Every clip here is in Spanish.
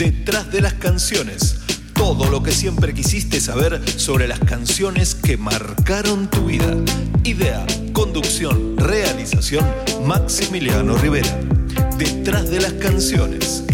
Detrás de las canciones. Todo lo que siempre quisiste saber sobre las canciones que marcaron tu vida. Idea, conducción, realización, Maximiliano Rivera. Detrás de las canciones.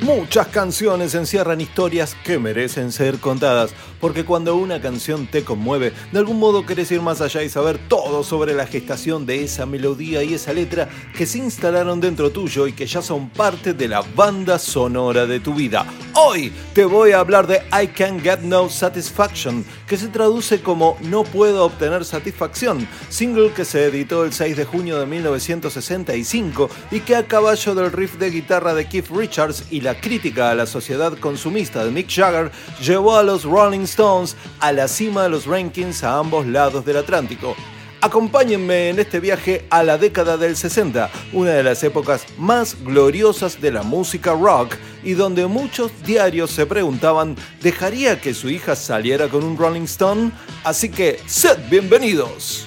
Muchas canciones encierran historias que merecen ser contadas, porque cuando una canción te conmueve, de algún modo querés ir más allá y saber todo sobre la gestación de esa melodía y esa letra que se instalaron dentro tuyo y que ya son parte de la banda sonora de tu vida. Hoy te voy a hablar de I Can't Get No Satisfaction, que se traduce como No puedo obtener satisfacción, single que se editó el 6 de junio de 1965 y que a caballo del riff de guitarra de Keith Richards y la crítica a la sociedad consumista de Mick Jagger llevó a los Rolling Stones a la cima de los rankings a ambos lados del Atlántico. Acompáñenme en este viaje a la década del 60, una de las épocas más gloriosas de la música rock y donde muchos diarios se preguntaban, ¿dejaría que su hija saliera con un Rolling Stone? Así que, sed bienvenidos.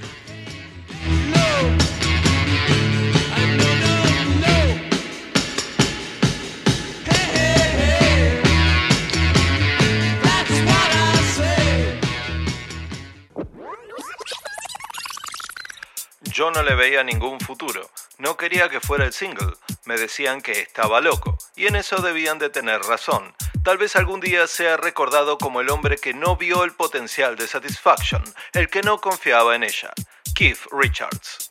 Yo no le veía ningún futuro. No quería que fuera el single. Me decían que estaba loco. Y en eso debían de tener razón. Tal vez algún día sea recordado como el hombre que no vio el potencial de Satisfaction, el que no confiaba en ella. Keith Richards.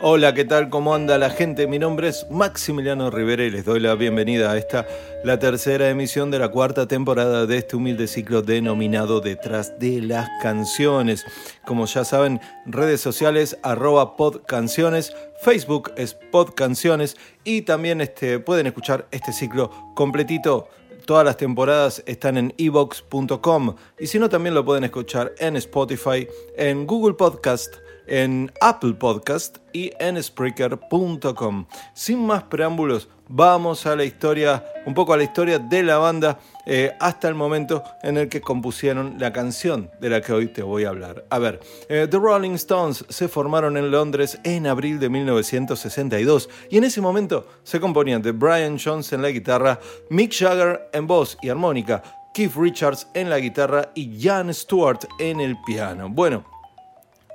Hola, ¿qué tal? ¿Cómo anda la gente? Mi nombre es Maximiliano Rivera y les doy la bienvenida a esta, la tercera emisión de la cuarta temporada de este humilde ciclo denominado Detrás de las Canciones. Como ya saben, redes sociales arroba podcanciones, Facebook es podcanciones y también este, pueden escuchar este ciclo completito Todas las temporadas están en evox.com y si no también lo pueden escuchar en Spotify, en Google Podcast, en Apple Podcast y en Spreaker.com. Sin más preámbulos, vamos a la historia, un poco a la historia de la banda eh, hasta el momento en el que compusieron la canción de la que hoy te voy a hablar. A ver, eh, The Rolling Stones se formaron en Londres en abril de 1962 y en ese momento se componían de Brian Jones en la guitarra, Mick Jagger en voz y armónica, Keith Richards en la guitarra y Jan Stewart en el piano. Bueno,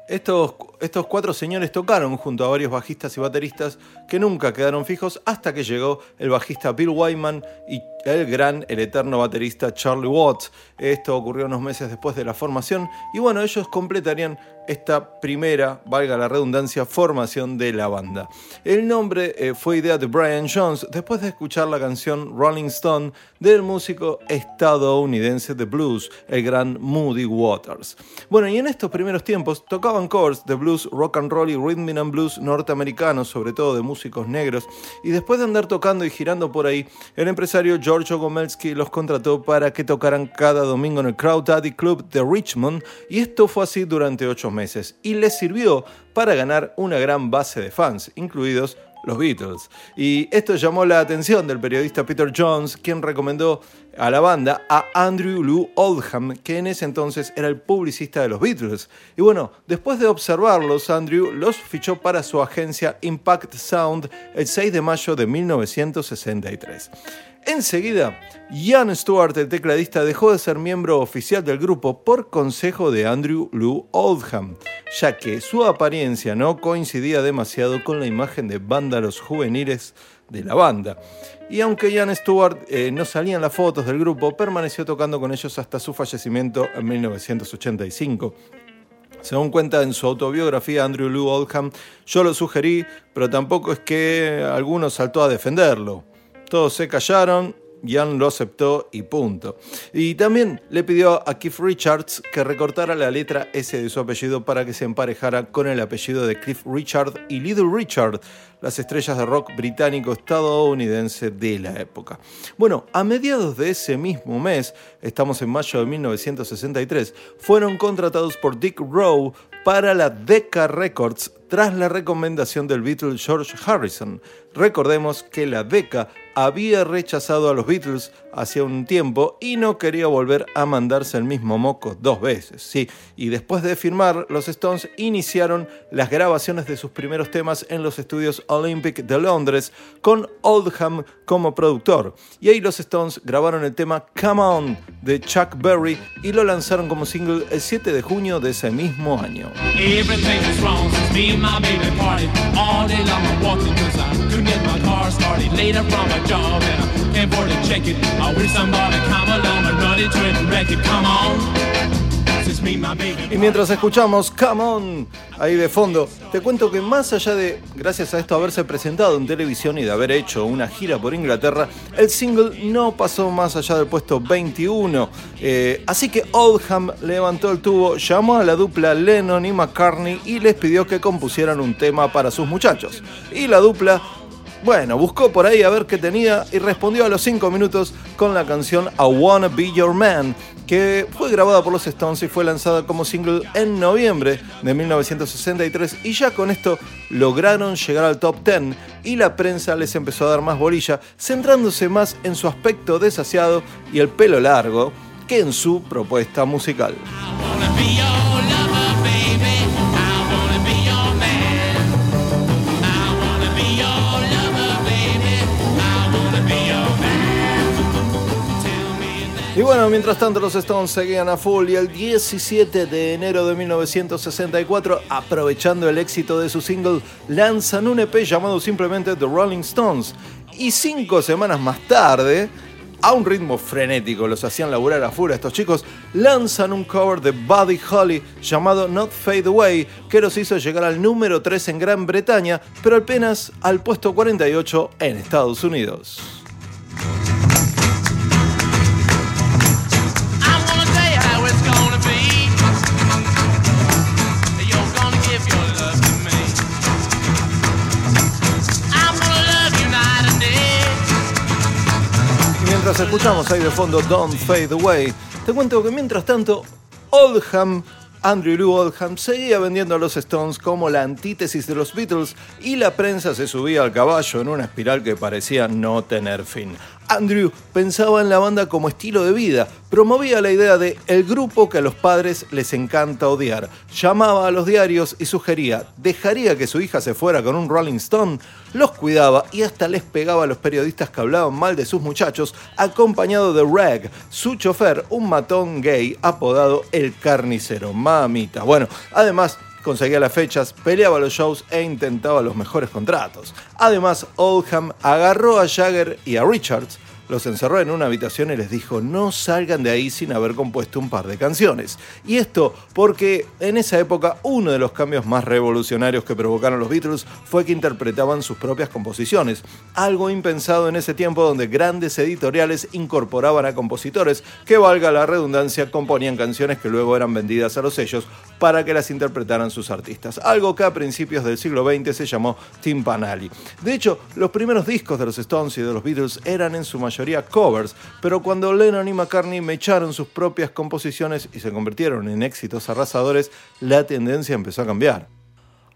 estos, estos, cuatro señores tocaron junto a varios bajistas y bateristas que nunca quedaron fijos hasta que llegó el bajista Bill Wyman y el gran, el eterno baterista Charlie Watts. Esto ocurrió unos meses después de la formación y bueno, ellos completarían esta primera, valga la redundancia, formación de la banda. El nombre eh, fue idea de Brian Jones después de escuchar la canción Rolling Stone del músico estadounidense de blues, el gran Moody Waters. Bueno, y en estos primeros tiempos tocaban covers de blues, rock and roll y rhythm and blues norteamericanos, sobre todo de músicos negros, y después de andar tocando y girando por ahí, el empresario George Gomelsky los contrató para que tocaran cada domingo en el Crowd Daddy Club de Richmond, y esto fue así durante ocho meses, y les sirvió para ganar una gran base de fans, incluidos los Beatles. Y esto llamó la atención del periodista Peter Jones, quien recomendó a la banda a Andrew Lou Oldham, que en ese entonces era el publicista de los Beatles. Y bueno, después de observarlos, Andrew los fichó para su agencia Impact Sound el 6 de mayo de 1963. Enseguida, Ian Stewart, el tecladista, dejó de ser miembro oficial del grupo por consejo de Andrew Lou Oldham, ya que su apariencia no coincidía demasiado con la imagen de vándalos juveniles de la banda. Y aunque Ian Stewart eh, no salía en las fotos del grupo, permaneció tocando con ellos hasta su fallecimiento en 1985. Según cuenta en su autobiografía Andrew Lou Oldham, yo lo sugerí, pero tampoco es que alguno saltó a defenderlo. Todos se callaron Jan lo aceptó y punto. Y también le pidió a Keith Richards que recortara la letra S de su apellido para que se emparejara con el apellido de Cliff Richard y Little Richard, las estrellas de rock británico-estadounidense de la época. Bueno, a mediados de ese mismo mes, estamos en mayo de 1963, fueron contratados por Dick Rowe para la Decca Records tras la recomendación del Beatle George Harrison. Recordemos que la Decca había rechazado a los Beatles hacía un tiempo y no quería volver a mandarse el mismo moco dos veces. Sí, y después de firmar, los Stones iniciaron las grabaciones de sus primeros temas en los estudios Olympic de Londres con Oldham como productor. Y ahí los Stones grabaron el tema Come On de Chuck Berry y lo lanzaron como single el 7 de junio de ese mismo año. Y mientras escuchamos Come On ahí de fondo, te cuento que más allá de, gracias a esto, haberse presentado en televisión y de haber hecho una gira por Inglaterra, el single no pasó más allá del puesto 21. Eh, así que Oldham levantó el tubo, llamó a la dupla Lennon y McCartney y les pidió que compusieran un tema para sus muchachos. Y la dupla bueno, buscó por ahí a ver qué tenía y respondió a los 5 minutos con la canción I Wanna Be Your Man, que fue grabada por los Stones y fue lanzada como single en noviembre de 1963 y ya con esto lograron llegar al top 10 y la prensa les empezó a dar más bolilla, centrándose más en su aspecto desasiado y el pelo largo que en su propuesta musical. Y bueno, mientras tanto los Stones seguían a full y el 17 de enero de 1964, aprovechando el éxito de su single, lanzan un EP llamado simplemente The Rolling Stones. Y cinco semanas más tarde, a un ritmo frenético, los hacían laburar a full a estos chicos, lanzan un cover de Buddy Holly llamado Not Fade Away, que los hizo llegar al número 3 en Gran Bretaña, pero apenas al puesto 48 en Estados Unidos. Escuchamos ahí de fondo Don't Fade Away, te cuento que mientras tanto, Oldham, Andrew Lou Oldham, seguía vendiendo a los Stones como la antítesis de los Beatles y la prensa se subía al caballo en una espiral que parecía no tener fin. Andrew pensaba en la banda como estilo de vida, promovía la idea de el grupo que a los padres les encanta odiar, llamaba a los diarios y sugería, dejaría que su hija se fuera con un Rolling Stone, los cuidaba y hasta les pegaba a los periodistas que hablaban mal de sus muchachos, acompañado de Reg, su chofer, un matón gay apodado el carnicero, mamita. Bueno, además conseguía las fechas, peleaba los shows e intentaba los mejores contratos. Además, Oldham agarró a Jagger y a Richards los encerró en una habitación y les dijo no salgan de ahí sin haber compuesto un par de canciones. Y esto porque en esa época uno de los cambios más revolucionarios que provocaron los Beatles fue que interpretaban sus propias composiciones, algo impensado en ese tiempo donde grandes editoriales incorporaban a compositores que, valga la redundancia, componían canciones que luego eran vendidas a los sellos para que las interpretaran sus artistas, algo que a principios del siglo XX se llamó timpanali. De hecho, los primeros discos de los Stones y de los Beatles eran en su mayoría covers, pero cuando Lennon y McCartney me echaron sus propias composiciones y se convirtieron en éxitos arrasadores, la tendencia empezó a cambiar.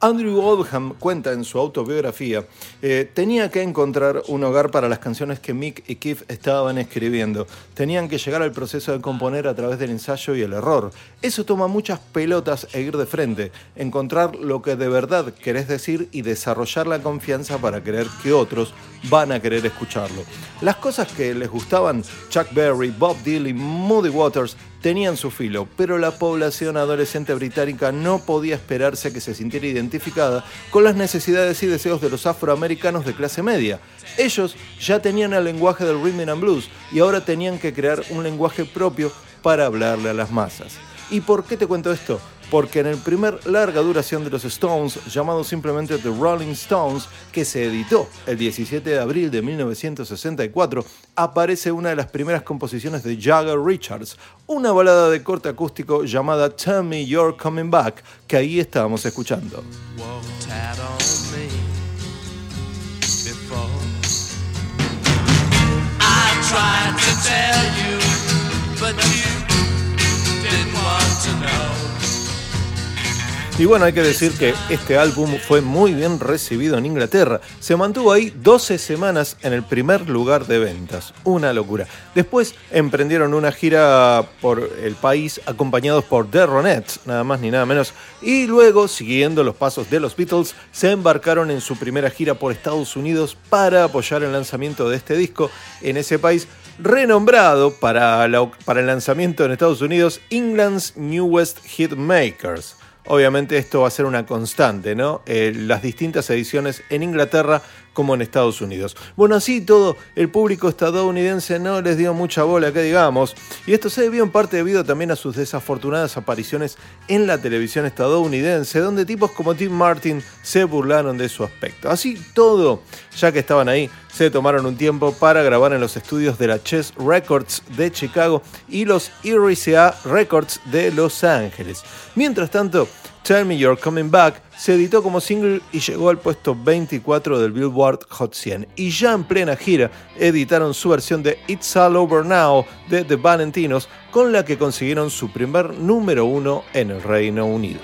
Andrew Oldham cuenta en su autobiografía, eh, tenía que encontrar un hogar para las canciones que Mick y Keith estaban escribiendo. Tenían que llegar al proceso de componer a través del ensayo y el error. Eso toma muchas pelotas e ir de frente, encontrar lo que de verdad querés decir y desarrollar la confianza para creer que otros van a querer escucharlo. Las cosas que les gustaban, Chuck Berry, Bob Dylan, Moody Waters, tenían su filo, pero la población adolescente británica no podía esperarse que se sintiera identificada con las necesidades y deseos de los afroamericanos de clase media. Ellos ya tenían el lenguaje del rhythm and blues y ahora tenían que crear un lenguaje propio para hablarle a las masas. ¿Y por qué te cuento esto? Porque en el primer larga duración de los Stones, llamado simplemente The Rolling Stones, que se editó el 17 de abril de 1964, aparece una de las primeras composiciones de Jagger Richards, una balada de corte acústico llamada Tell Me You're Coming Back, que ahí estábamos escuchando. Y bueno, hay que decir que este álbum fue muy bien recibido en Inglaterra. Se mantuvo ahí 12 semanas en el primer lugar de ventas. Una locura. Después emprendieron una gira por el país acompañados por The Ronettes, nada más ni nada menos. Y luego, siguiendo los pasos de los Beatles, se embarcaron en su primera gira por Estados Unidos para apoyar el lanzamiento de este disco en ese país renombrado para, para el lanzamiento en Estados Unidos England's Newest Hitmakers. Obviamente esto va a ser una constante, ¿no? Eh, las distintas ediciones en Inglaterra como en Estados Unidos. Bueno, así todo, el público estadounidense no les dio mucha bola, que digamos, y esto se debió en parte debido también a sus desafortunadas apariciones en la televisión estadounidense, donde tipos como Tim Martin se burlaron de su aspecto. Así todo, ya que estaban ahí, se tomaron un tiempo para grabar en los estudios de la Chess Records de Chicago y los RCA Records de Los Ángeles. Mientras tanto, Tell Me You're Coming Back se editó como single y llegó al puesto 24 del Billboard Hot 100. Y ya en plena gira editaron su versión de It's All Over Now de The Valentinos, con la que consiguieron su primer número uno en el Reino Unido.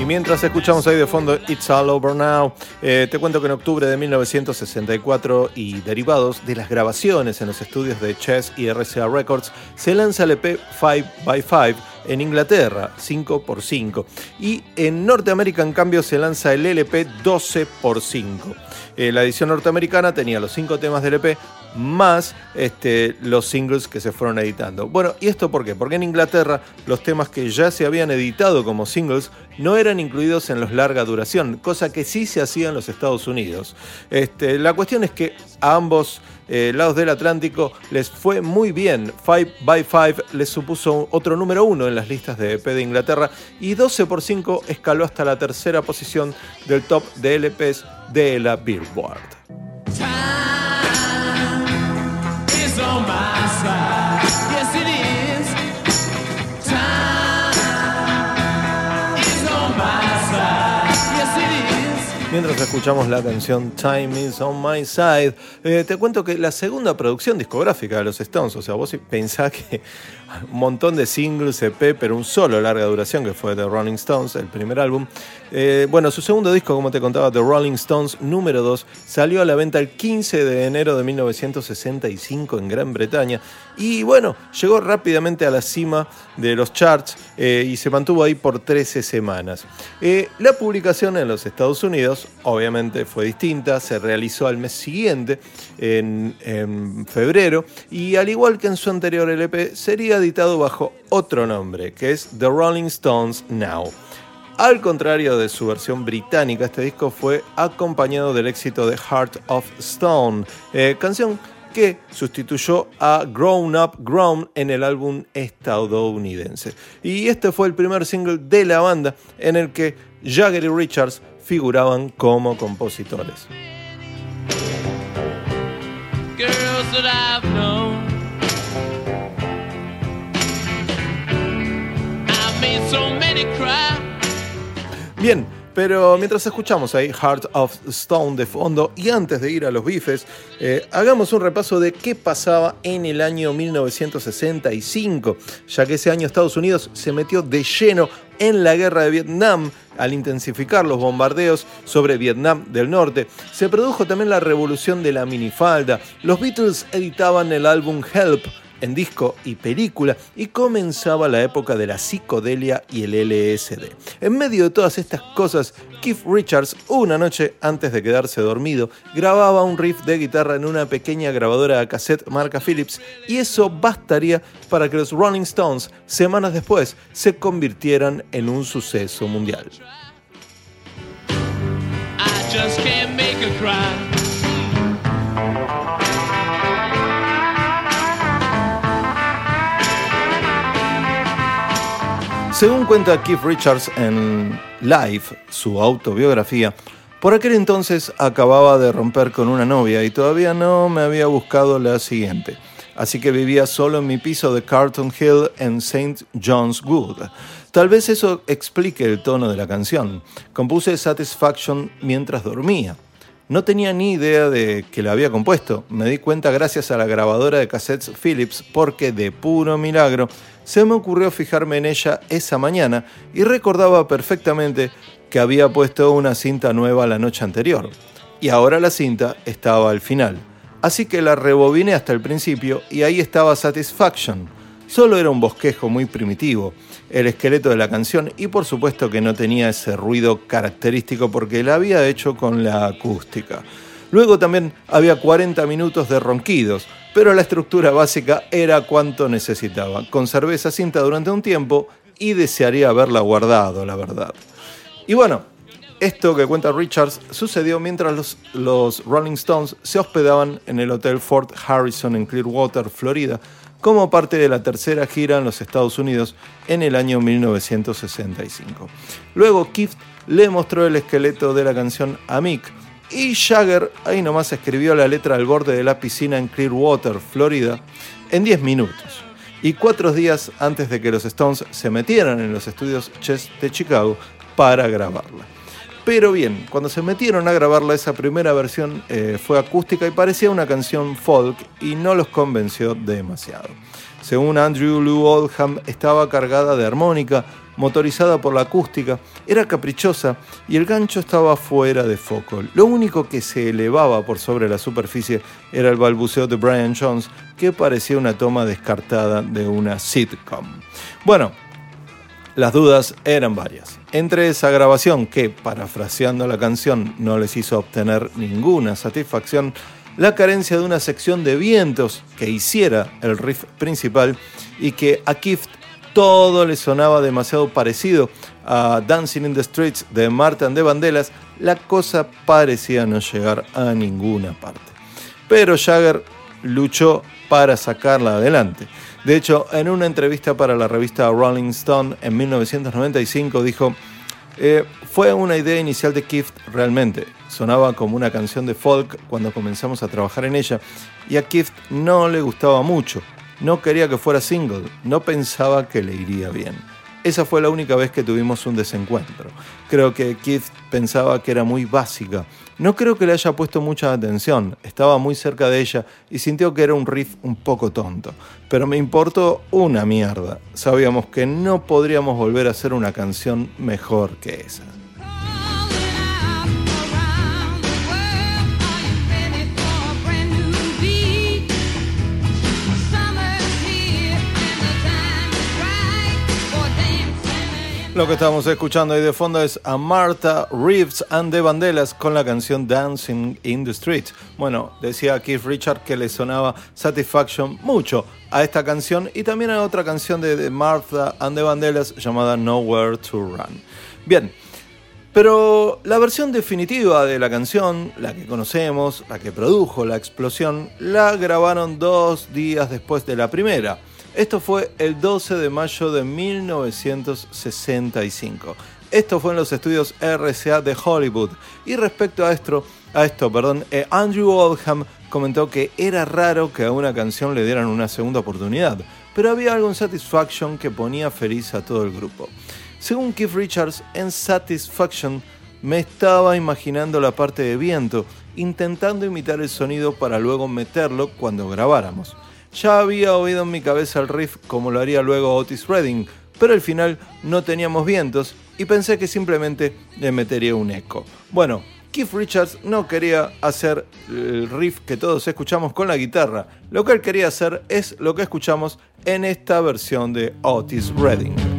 Y mientras escuchamos ahí de fondo It's All Over Now, eh, te cuento que en octubre de 1964 y derivados de las grabaciones en los estudios de Chess y RCA Records, se lanza el EP 5x5 en Inglaterra, 5x5. Y en Norteamérica, en cambio, se lanza el LP 12x5. Eh, la edición norteamericana tenía los cinco temas del EP más este, los singles que se fueron editando. Bueno, ¿y esto por qué? Porque en Inglaterra los temas que ya se habían editado como singles no eran incluidos en los larga duración, cosa que sí se hacía en los Estados Unidos. Este, la cuestión es que ambos eh, lados del Atlántico les fue muy bien. 5 by 5 les supuso otro número uno en las listas de EP de Inglaterra y 12 por 5 escaló hasta la tercera posición del top de LPs de la Billboard. Mientras escuchamos la canción Time is on my side, eh, te cuento que la segunda producción discográfica de los Stones, o sea, vos pensás que un montón de singles, EP, pero un solo larga duración que fue The Rolling Stones, el primer álbum. Eh, bueno, su segundo disco, como te contaba, The Rolling Stones número 2, salió a la venta el 15 de enero de 1965 en Gran Bretaña y bueno, llegó rápidamente a la cima de los charts eh, y se mantuvo ahí por 13 semanas. la publicación en los Estados Unidos obviamente fue distinta, se realizó al mes siguiente, en, febrero, y al igual que en su anterior LP, sería editado bajo otro nombre, que es The Rolling Stones Now. Al contrario de su versión británica, este disco fue acompañado del éxito de Heart of Stone, eh, canción que sustituyó a Grown Up Grown en el álbum estadounidense. Y este fue el primer single de la banda en el que Jagger y Richards figuraban como compositores. Bien, pero mientras escuchamos ahí Heart of Stone de fondo y antes de ir a los bifes, eh, hagamos un repaso de qué pasaba en el año 1965, ya que ese año Estados Unidos se metió de lleno en la guerra de Vietnam al intensificar los bombardeos sobre Vietnam del Norte. Se produjo también la revolución de la minifalda. Los Beatles editaban el álbum Help en disco y película y comenzaba la época de la psicodelia y el LSD. En medio de todas estas cosas, Keith Richards, una noche antes de quedarse dormido, grababa un riff de guitarra en una pequeña grabadora de cassette marca Philips y eso bastaría para que los Rolling Stones, semanas después, se convirtieran en un suceso mundial. Según cuenta Keith Richards en Life, su autobiografía, por aquel entonces acababa de romper con una novia y todavía no me había buscado la siguiente. Así que vivía solo en mi piso de Carlton Hill en St. John's Wood. Tal vez eso explique el tono de la canción. Compuse Satisfaction mientras dormía. No tenía ni idea de que la había compuesto. Me di cuenta gracias a la grabadora de cassettes Philips porque de puro milagro se me ocurrió fijarme en ella esa mañana y recordaba perfectamente que había puesto una cinta nueva la noche anterior. Y ahora la cinta estaba al final. Así que la rebobiné hasta el principio y ahí estaba Satisfaction. Solo era un bosquejo muy primitivo, el esqueleto de la canción y por supuesto que no tenía ese ruido característico porque la había hecho con la acústica. Luego también había 40 minutos de ronquidos, pero la estructura básica era cuanto necesitaba. Conservé esa cinta durante un tiempo y desearía haberla guardado, la verdad. Y bueno, esto que cuenta Richards sucedió mientras los, los, Rolling Stones se hospedaban en el Hotel Fort Harrison en Clearwater, Florida, como parte de la tercera gira en los Estados Unidos en el año 1965. Luego Keith le mostró el esqueleto de la canción a Mick, y Jagger ahí nomás escribió la letra al borde de la piscina en Clearwater, Florida, en 10 minutos. Y cuatro días antes de que los Stones se metieran en los estudios Chess de Chicago para grabarla. Pero bien, cuando se metieron a grabarla, esa primera versión eh, fue acústica y parecía una canción folk y no los convenció demasiado. Según Andrew Lou Oldham, estaba cargada de armónica, motorizada por la acústica, era caprichosa y el gancho estaba fuera de foco. Lo único que se elevaba por sobre la superficie era el balbuceo de Brian Jones, que parecía una toma descartada de una sitcom. Bueno, las dudas eran varias. Entre esa grabación, que, parafraseando la canción, no les hizo obtener ninguna satisfacción, la carencia de una sección de vientos que hiciera el riff principal y que a Kift todo le sonaba demasiado parecido a Dancing in the Streets de Martin de Bandelas, la cosa parecía no llegar a ninguna parte. Pero Jagger luchó para sacarla adelante. De hecho, en una entrevista para la revista Rolling Stone en 1995 dijo, eh, fue una idea inicial de Kift realmente. Sonaba como una canción de folk cuando comenzamos a trabajar en ella y a Kift no le gustaba mucho. No quería que fuera single, no pensaba que le iría bien. Esa fue la única vez que tuvimos un desencuentro. Creo que Keith pensaba que era muy básica. No creo que le haya puesto mucha atención. Estaba muy cerca de ella y sintió que era un riff un poco tonto. Pero me importó una mierda. Sabíamos que no podríamos volver a hacer una canción mejor que esa. Lo que estamos escuchando ahí de fondo es a Martha Reeves and the Vandellas con la canción Dancing in the Street. Bueno, decía Keith Richard que le sonaba Satisfaction mucho a esta canción y también a otra canción de Martha and the Vandellas llamada Nowhere to Run. Bien, pero la versión definitiva de la canción, la que conocemos, la que produjo la explosión, la grabaron dos días después de la primera. Esto fue el 12 de mayo de 1965. Esto fue en los estudios RCA de Hollywood. Y respecto a esto, a esto perdón, eh, Andrew Oldham comentó que era raro que a una canción le dieran una segunda oportunidad, pero había algo en Satisfaction que ponía feliz a todo el grupo. Según Keith Richards, en Satisfaction me estaba imaginando la parte de viento, intentando imitar el sonido para luego meterlo cuando grabáramos. Ya había oído en mi cabeza el riff como lo haría luego Otis Redding, pero al final no teníamos vientos y pensé que simplemente le metería un eco. Bueno, Keith Richards no quería hacer el riff que todos escuchamos con la guitarra. Lo que él quería hacer es lo que escuchamos en esta versión de Otis Redding.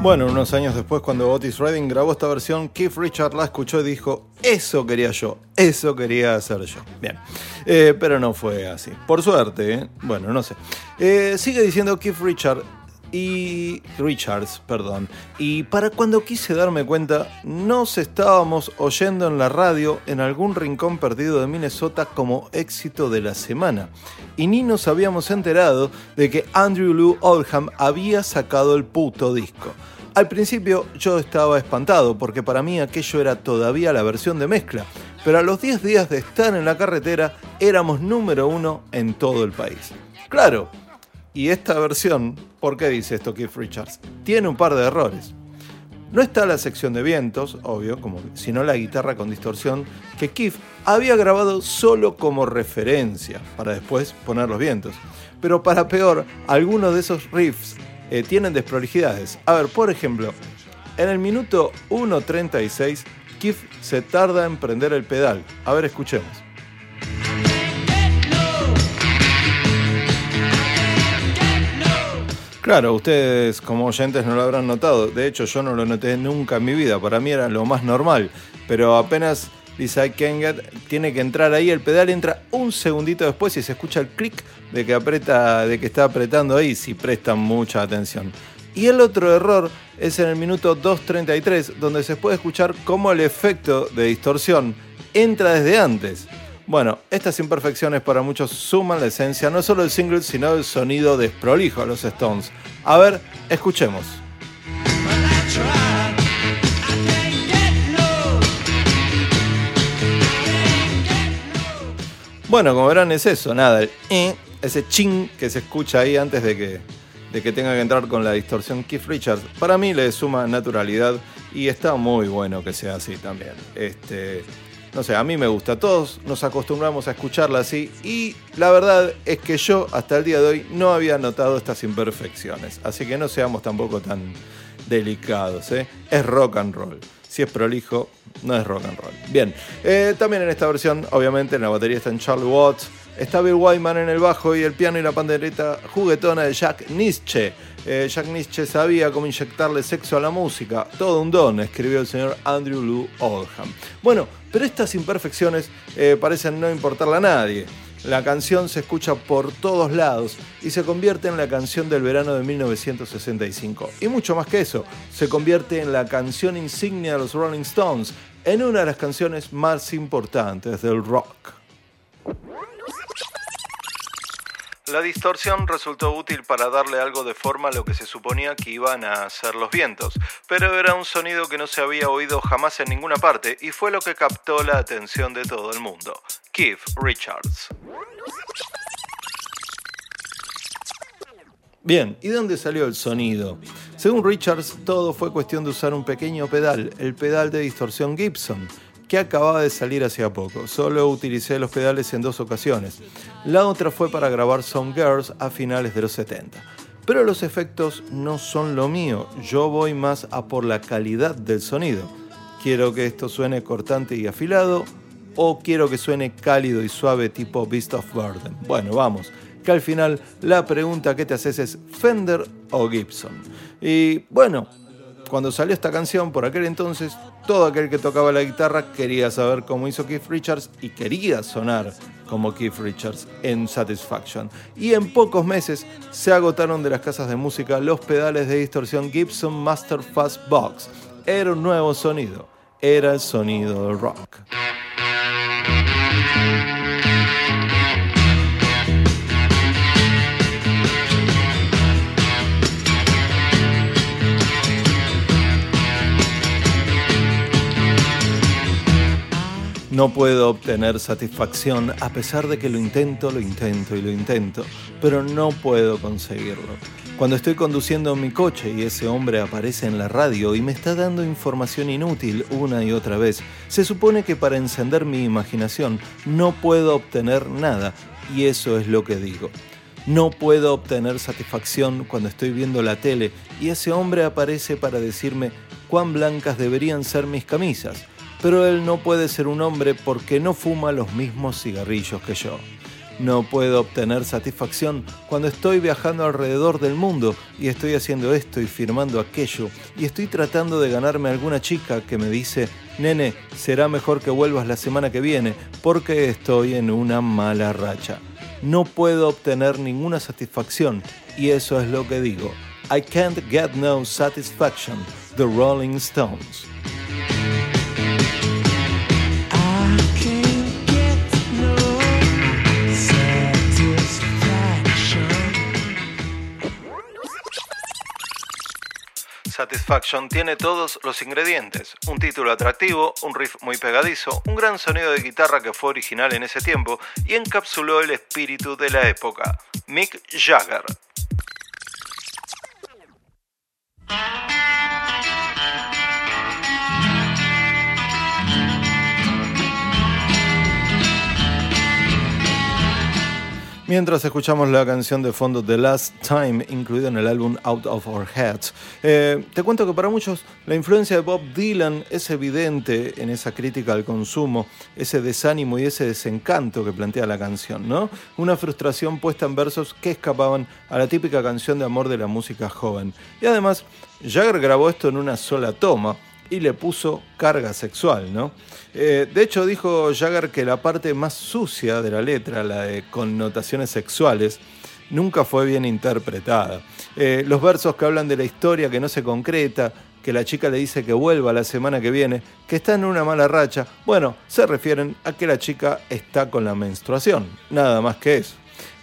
Bueno, unos años después, cuando Otis Redding grabó esta versión, Keith Richard la escuchó y dijo: Eso quería yo, eso quería hacer yo. Bien, Eh, pero no fue así. Por suerte, ¿eh? bueno, no sé. Eh, sigue diciendo Keith Richard y Richards, perdón. Y para cuando quise darme cuenta, nos estábamos oyendo en la radio en algún rincón perdido de Minnesota como éxito de la semana. Y ni nos habíamos enterado de que Andrew Lou Oldham había sacado el puto disco. Al principio yo estaba espantado porque para mí aquello era todavía la versión de mezcla, pero a los 10 días de estar en la carretera éramos número uno en todo el país. Claro, y esta versión, ¿por qué dice esto Keith Richards? Tiene un par de errores. No está la sección de vientos, obvio, sino la guitarra con distorsión que Keith había grabado solo como referencia para después poner los vientos. Pero para peor, algunos de esos riffs eh, tienen desprolijidades. A ver, por ejemplo, en el minuto 1.36, Keith se tarda en prender el pedal. A ver, escuchemos. Claro, ustedes como oyentes no lo habrán notado. De hecho, yo no lo noté nunca en mi vida. Para mí era lo más normal. Pero apenas Lisa Kenget tiene que entrar ahí, el pedal entra un segundito después y se escucha el clic de que de que está apretando ahí, si prestan mucha atención. Y el otro error es en el minuto 2.33, donde se puede escuchar cómo el efecto de distorsión entra desde antes. Bueno, estas imperfecciones para muchos suman la esencia no solo del single, sino del sonido desprolijo de los Stones. A ver, escuchemos. Bueno, como verán es eso, nada, el eh, ese ching que se escucha ahí antes de que, de que tenga que entrar con la distorsión Keith Richards, para mí le suma naturalidad y está muy bueno que sea así también. Este, no sé, a mí me gusta, todos nos acostumbramos a escucharla así y la verdad es que yo hasta el día de hoy no había notado estas imperfecciones, así que no seamos tampoco tan delicados, ¿eh? es rock and roll. Si es prolijo, no es rock and roll. Bien, eh, también en esta versión, obviamente, en la batería está en Charlie Watts, está Bill Wyman en el bajo y el piano y la pandereta juguetona de Jack Nietzsche. Eh, Jack Nietzsche sabía cómo inyectarle sexo a la música. Todo un don, escribió el señor Andrew Lou Oldham. Bueno, pero estas imperfecciones eh, parecen no importarle a nadie. La canción se escucha por todos lados y se convierte en la canción del verano de 1965. Y mucho más que eso, se convierte en la canción insignia de los Rolling Stones, en una de las canciones más importantes del rock. La distorsión resultó útil para darle algo de forma a lo que se suponía que iban a hacer los vientos, pero era un sonido que no se había oído jamás en ninguna parte y fue lo que captó la atención de todo el mundo. Keith Richards. Bien, ¿y dónde salió el sonido? Según Richards, todo fue cuestión de usar un pequeño pedal, el pedal de distorsión Gibson, que acababa de salir hacía poco. Solo utilicé los pedales en dos ocasiones. La otra fue para grabar Some Girls a finales de los 70. Pero los efectos no son lo mío, yo voy más a por la calidad del sonido. Quiero que esto suene cortante y afilado o quiero que suene cálido y suave tipo Beast of Burden. Bueno, vamos, que al final la pregunta que te haces es Fender o Gibson. Y bueno, cuando salió esta canción, por aquel entonces, todo aquel que tocaba la guitarra quería saber cómo hizo Keith Richards y quería sonar como Keith Richards en Satisfaction. Y en pocos meses se agotaron de las casas de música los pedales de distorsión Gibson Master Fast Box. Era un nuevo sonido, era el sonido rock. No puedo obtener satisfacción a pesar de que lo intento, lo intento y lo intento, pero no puedo conseguirlo. Cuando estoy conduciendo mi coche y ese hombre aparece en la radio y me está dando información inútil una y otra vez, se supone que para encender mi imaginación no puedo obtener nada y eso es lo que digo. No puedo obtener satisfacción cuando estoy viendo la tele y ese hombre aparece para decirme cuán blancas deberían ser mis camisas pero él no puede ser un hombre porque no fuma los mismos cigarrillos que yo. No puedo obtener satisfacción cuando estoy viajando alrededor del mundo y estoy haciendo esto y firmando aquello y estoy tratando de ganarme alguna chica que me dice, nene, será mejor que vuelvas la semana que viene porque estoy en una mala racha. No puedo obtener ninguna satisfacción y eso es lo que digo. I can't get no satisfaction. The Rolling Stones. Satisfaction tiene todos los ingredientes, un título atractivo, un riff muy pegadizo, un gran sonido de guitarra que fue original en ese tiempo y encapsuló el espíritu de la época. Mick Jagger. Mientras escuchamos la canción de fondo The Last Time, incluida en el álbum Out of Our Heads, eh, te cuento que para muchos la influencia de Bob Dylan es evidente en esa crítica al consumo, ese desánimo y ese desencanto que plantea la canción, ¿no? Una frustración puesta en versos que escapaban a la típica canción de amor de la música joven. Y además, Jagger grabó esto en una sola toma y le puso carga sexual, ¿no? Eh, de hecho, dijo Jagger que la parte más sucia de la letra, la de connotaciones sexuales, nunca fue bien interpretada. Eh, los versos que hablan de la historia que no se concreta, que la chica le dice que vuelva la semana que viene, que está en una mala racha, bueno, se refieren a que la chica está con la menstruación, nada más que eso.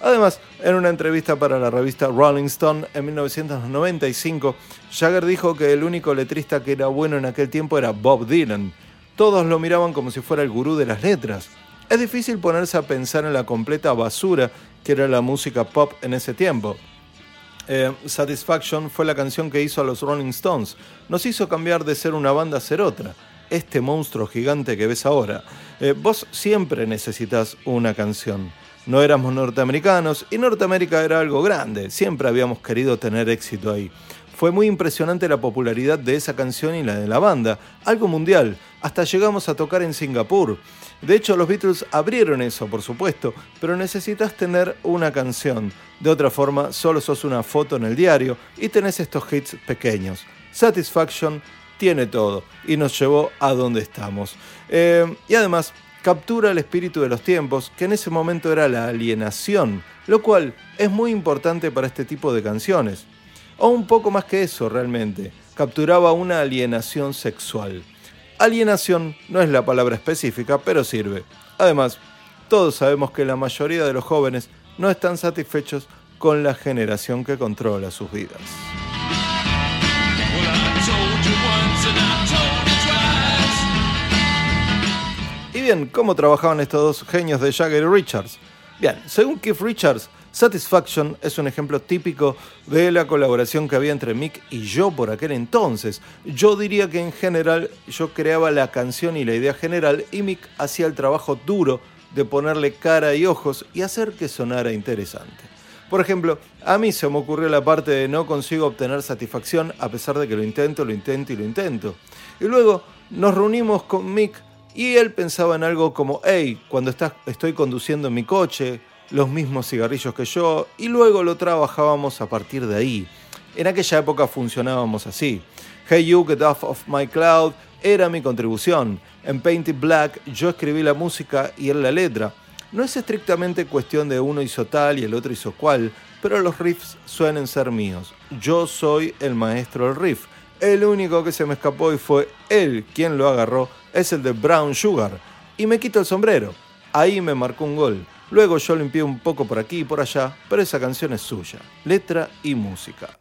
Además, en una entrevista para la revista Rolling Stone en 1995, Jagger dijo que el único letrista que era bueno en aquel tiempo era Bob Dylan. Todos lo miraban como si fuera el gurú de las letras. Es difícil ponerse a pensar en la completa basura que era la música pop en ese tiempo. Eh, Satisfaction fue la canción que hizo a los Rolling Stones. Nos hizo cambiar de ser una banda a ser otra. Este monstruo gigante que ves ahora. Eh, vos siempre necesitas una canción. No éramos norteamericanos y Norteamérica era algo grande, siempre habíamos querido tener éxito ahí. Fue muy impresionante la popularidad de esa canción y la de la banda, algo mundial, hasta llegamos a tocar en Singapur. De hecho, los Beatles abrieron eso, por supuesto, pero necesitas tener una canción. De otra forma, solo sos una foto en el diario y tenés estos hits pequeños. Satisfaction tiene todo y nos llevó a donde estamos. Eh, y además, captura el espíritu de los tiempos, que en ese momento era la alienación, lo cual es muy importante para este tipo de canciones. O un poco más que eso realmente, capturaba una alienación sexual. Alienación no es la palabra específica, pero sirve. Además, todos sabemos que la mayoría de los jóvenes no están satisfechos con la generación que controla sus vidas. Bien, ¿cómo trabajaban estos dos genios de Jagger y Richards? Bien, según Keith Richards, Satisfaction es un ejemplo típico de la colaboración que había entre Mick y yo por aquel entonces. Yo diría que en general yo creaba la canción y la idea general y Mick hacía el trabajo duro de ponerle cara y ojos y hacer que sonara interesante. Por ejemplo, a mí se me ocurrió la parte de no consigo obtener satisfacción a pesar de que lo intento, lo intento y lo intento. Y luego nos reunimos con Mick y él pensaba en algo como, hey, cuando estoy conduciendo mi coche, los mismos cigarrillos que yo, y luego lo trabajábamos a partir de ahí. En aquella época funcionábamos así. Hey You, Get Off of My Cloud era mi contribución. En Painted Black yo escribí la música y él la letra. No es estrictamente cuestión de uno hizo tal y el otro hizo cual, pero los riffs suelen ser míos. Yo soy el maestro del riff. El único que se me escapó y fue él quien lo agarró es el de Brown Sugar. Y me quito el sombrero. Ahí me marcó un gol. Luego yo limpié un poco por aquí y por allá, pero esa canción es suya. Letra y música.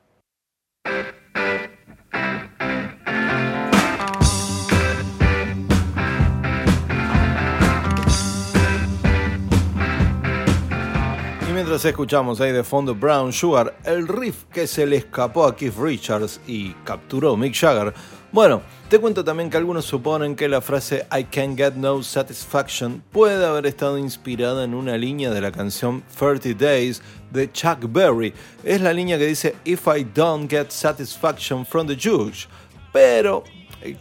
Mientras escuchamos ahí de fondo Brown Sugar, el riff que se le escapó a Keith Richards y capturó Mick Jagger, bueno, te cuento también que algunos suponen que la frase I can't get no satisfaction puede haber estado inspirada en una línea de la canción 30 Days de Chuck Berry. Es la línea que dice If I don't get satisfaction from the judge. Pero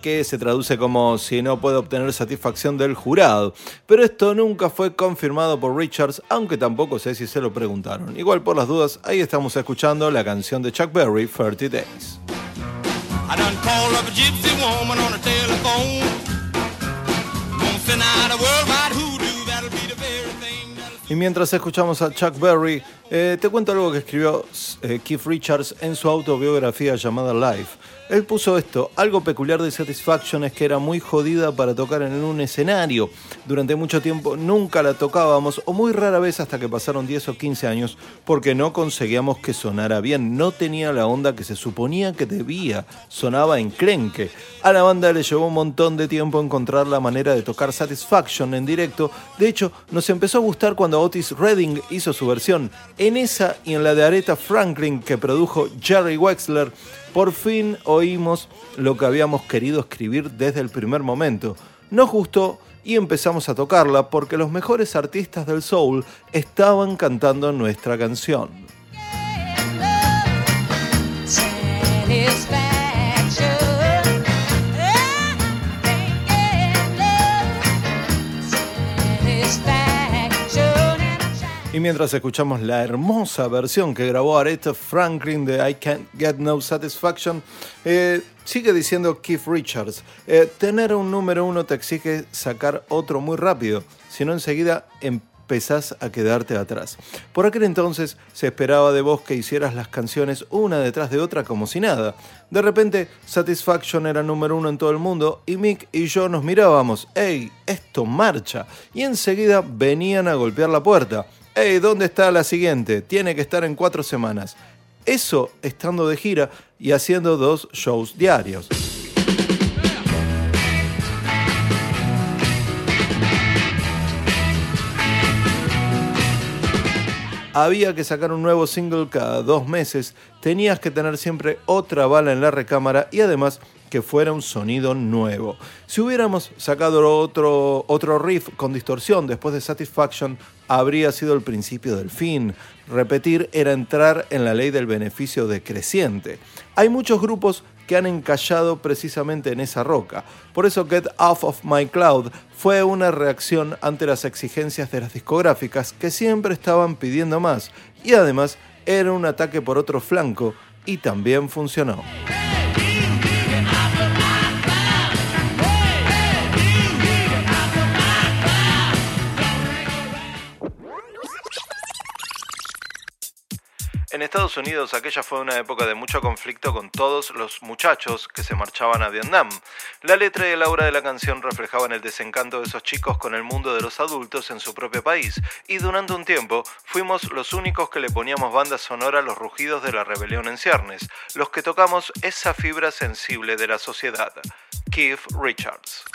que se traduce como si no puede obtener satisfacción del jurado. Pero esto nunca fue confirmado por Richards, aunque tampoco sé si se lo preguntaron. Igual por las dudas, ahí estamos escuchando la canción de Chuck Berry, 30 Days. Y mientras escuchamos a Chuck Berry, eh, te cuento algo que escribió eh, Keith Richards en su autobiografía llamada Life. Él puso esto, algo peculiar de Satisfaction es que era muy jodida para tocar en un escenario. Durante mucho tiempo nunca la tocábamos o muy rara vez hasta que pasaron 10 o 15 años porque no conseguíamos que sonara bien, no tenía la onda que se suponía que debía, sonaba enclenque. A la banda le llevó un montón de tiempo encontrar la manera de tocar Satisfaction en directo, de hecho nos empezó a gustar cuando Otis Redding hizo su versión. En esa y en la de Aretha Franklin que produjo Jerry Wexler, por fin oímos lo que habíamos querido escribir desde el primer momento. Nos gustó y empezamos a tocarla porque los mejores artistas del soul estaban cantando nuestra canción. Y mientras escuchamos la hermosa versión que grabó Aretha Franklin de I Can't Get No Satisfaction, eh, sigue diciendo Keith Richards, eh, tener un número uno te exige sacar otro muy rápido, si no enseguida empezás a quedarte atrás. Por aquel entonces se esperaba de vos que hicieras las canciones una detrás de otra como si nada. De repente Satisfaction era número uno en todo el mundo y Mick y yo nos mirábamos, ¡Ey, esto marcha! Y enseguida venían a golpear la puerta. Hey, ¿dónde está la siguiente? Tiene que estar en cuatro semanas. Eso estando de gira y haciendo dos shows diarios. Había que sacar un nuevo single cada dos meses, tenías que tener siempre otra bala en la recámara y además que fuera un sonido nuevo. Si hubiéramos sacado otro, otro riff con distorsión después de Satisfaction, habría sido el principio del fin. Repetir era entrar en la ley del beneficio decreciente. Hay muchos grupos que han encallado precisamente en esa roca. Por eso Get Off of My Cloud fue una reacción ante las exigencias de las discográficas que siempre estaban pidiendo más y además era un ataque por otro flanco y también funcionó. Estados Unidos aquella fue una época de mucho conflicto con todos los muchachos que se marchaban a Vietnam. La letra y la aura de la canción reflejaban el desencanto de esos chicos con el mundo de los adultos en su propio país, y durante un tiempo fuimos los únicos que le poníamos banda sonora a los rugidos de la rebelión en ciernes, los que tocamos esa fibra sensible de la sociedad. Keith Richards.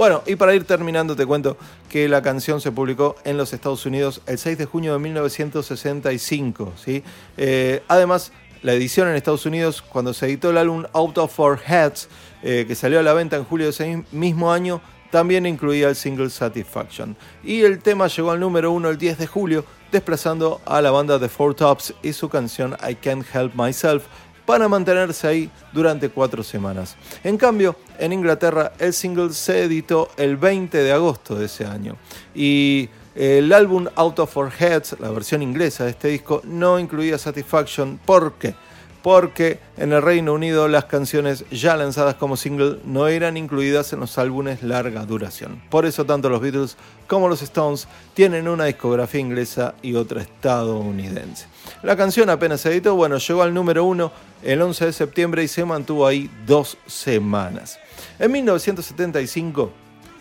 Bueno, y para ir terminando te cuento que la canción se publicó en los Estados Unidos el 6 de junio de 1965. ¿sí? Eh, además, la edición en Estados Unidos, cuando se editó el álbum Out of Our Heads, eh, que salió a la venta en julio de ese mismo año, también incluía el single Satisfaction. Y el tema llegó al número uno el 10 de julio, desplazando a la banda The Four Tops y su canción I Can't Help Myself, para mantenerse ahí durante cuatro semanas. En cambio, en Inglaterra el single se editó el 20 de agosto de ese año y el álbum Out of Our Heads, la versión inglesa de este disco, no incluía Satisfaction. ¿Por qué? Porque en el Reino Unido las canciones ya lanzadas como single no eran incluidas en los álbumes larga duración. Por eso tanto los Beatles como los Stones tienen una discografía inglesa y otra estadounidense. La canción apenas se editó, bueno, llegó al número uno el 11 de septiembre y se mantuvo ahí dos semanas. En 1975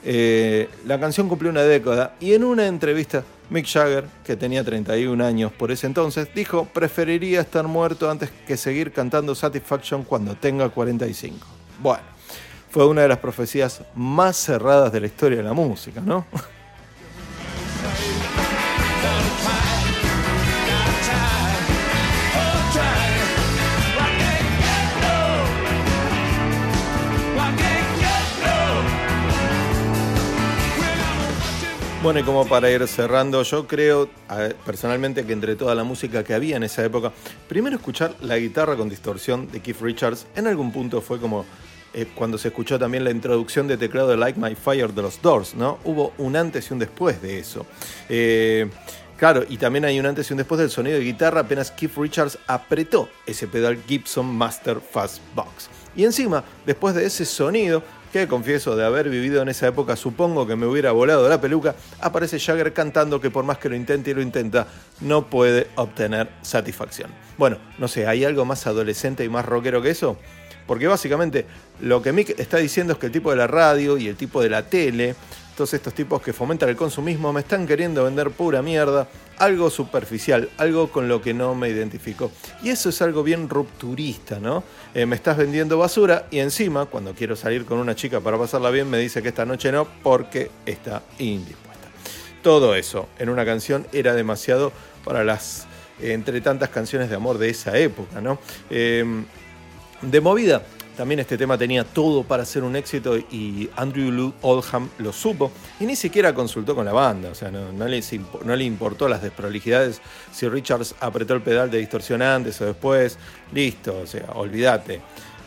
eh, la canción cumplió una década y en una entrevista Mick Jagger, que tenía 31 años por ese entonces, dijo preferiría estar muerto antes que seguir cantando Satisfaction cuando tenga 45. Bueno, fue una de las profecías más cerradas de la historia de la música, ¿no? Bueno, y como para ir cerrando, yo creo personalmente que entre toda la música que había en esa época, primero escuchar la guitarra con distorsión de Keith Richards en algún punto fue como eh, cuando se escuchó también la introducción de teclado de Like My Fire de los Doors, ¿no? Hubo un antes y un después de eso. Eh, claro, y también hay un antes y un después del sonido de guitarra apenas Keith Richards apretó ese pedal Gibson Master Fast Box. Y encima, después de ese sonido, que confieso de haber vivido en esa época, supongo que me hubiera volado la peluca, aparece Jagger cantando que por más que lo intente y lo intenta, no puede obtener satisfacción. Bueno, no sé, ¿hay algo más adolescente y más rockero que eso? Porque básicamente lo que Mick está diciendo es que el tipo de la radio y el tipo de la tele todos estos tipos que fomentan el consumismo me están queriendo vender pura mierda, algo superficial, algo con lo que no me identifico. Y eso es algo bien rupturista, ¿no? Eh, me estás vendiendo basura y encima, cuando quiero salir con una chica para pasarla bien, me dice que esta noche no porque está indispuesta. Todo eso en una canción era demasiado para las, entre tantas canciones de amor de esa época, ¿no? Eh, de movida, también este tema tenía todo para ser un éxito y Andrew Oldham lo supo. Y ni siquiera consultó con la banda, o sea, no, le, importó las desprolijidades. Si Richards apretó el pedal de distorsión antes o después, listo, o sea, olvídate.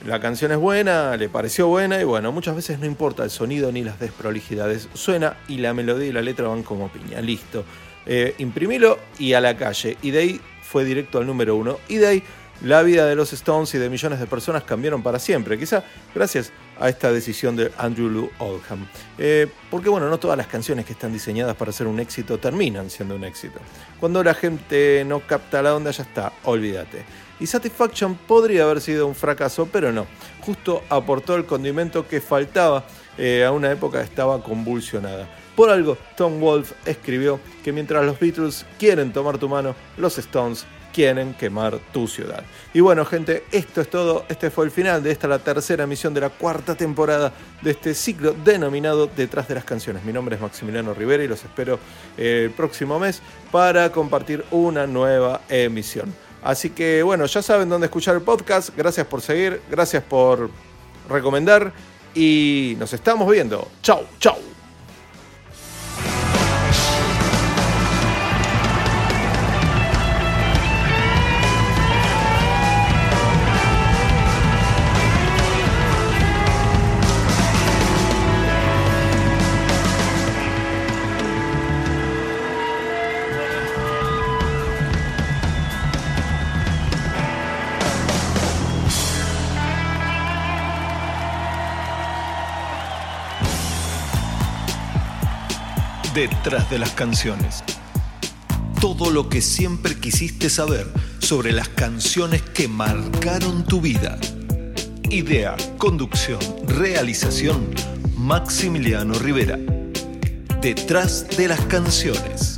La canción es buena, le pareció buena y bueno, muchas veces no importa el sonido ni las desprolijidades, suena y la melodía y la letra van como piña, listo. Eh, imprimilo y a la calle. Y de ahí fue directo al número uno. Y de ahí la vida de los Stones y de millones de personas cambiaron para siempre, quizá gracias a esta decisión de Andrew Lou Oldham. Eh, porque bueno, no todas las canciones que están diseñadas para ser un éxito terminan siendo un éxito. Cuando la gente no capta la onda ya está, olvídate. Y Satisfaction podría haber sido un fracaso, pero no. Justo aportó el condimento que faltaba eh, a una época que estaba convulsionada. Por algo, Tom Wolfe escribió que mientras los Beatles quieren tomar tu mano, los Stones quieren quemar tu ciudad. Y bueno, gente, esto es todo. Este fue el final de esta, la tercera emisión de la cuarta temporada de este ciclo denominado Detrás de las Canciones. Mi nombre es Maximiliano Rivera y los espero el próximo mes para compartir una nueva emisión. Así que bueno, ya saben dónde escuchar el podcast. Gracias por seguir, gracias por recomendar y nos estamos viendo. Chau, chau. Detrás de las canciones. Todo lo que siempre quisiste saber sobre las canciones que marcaron tu vida. Idea, conducción, realización, Maximiliano Rivera. Detrás de las canciones.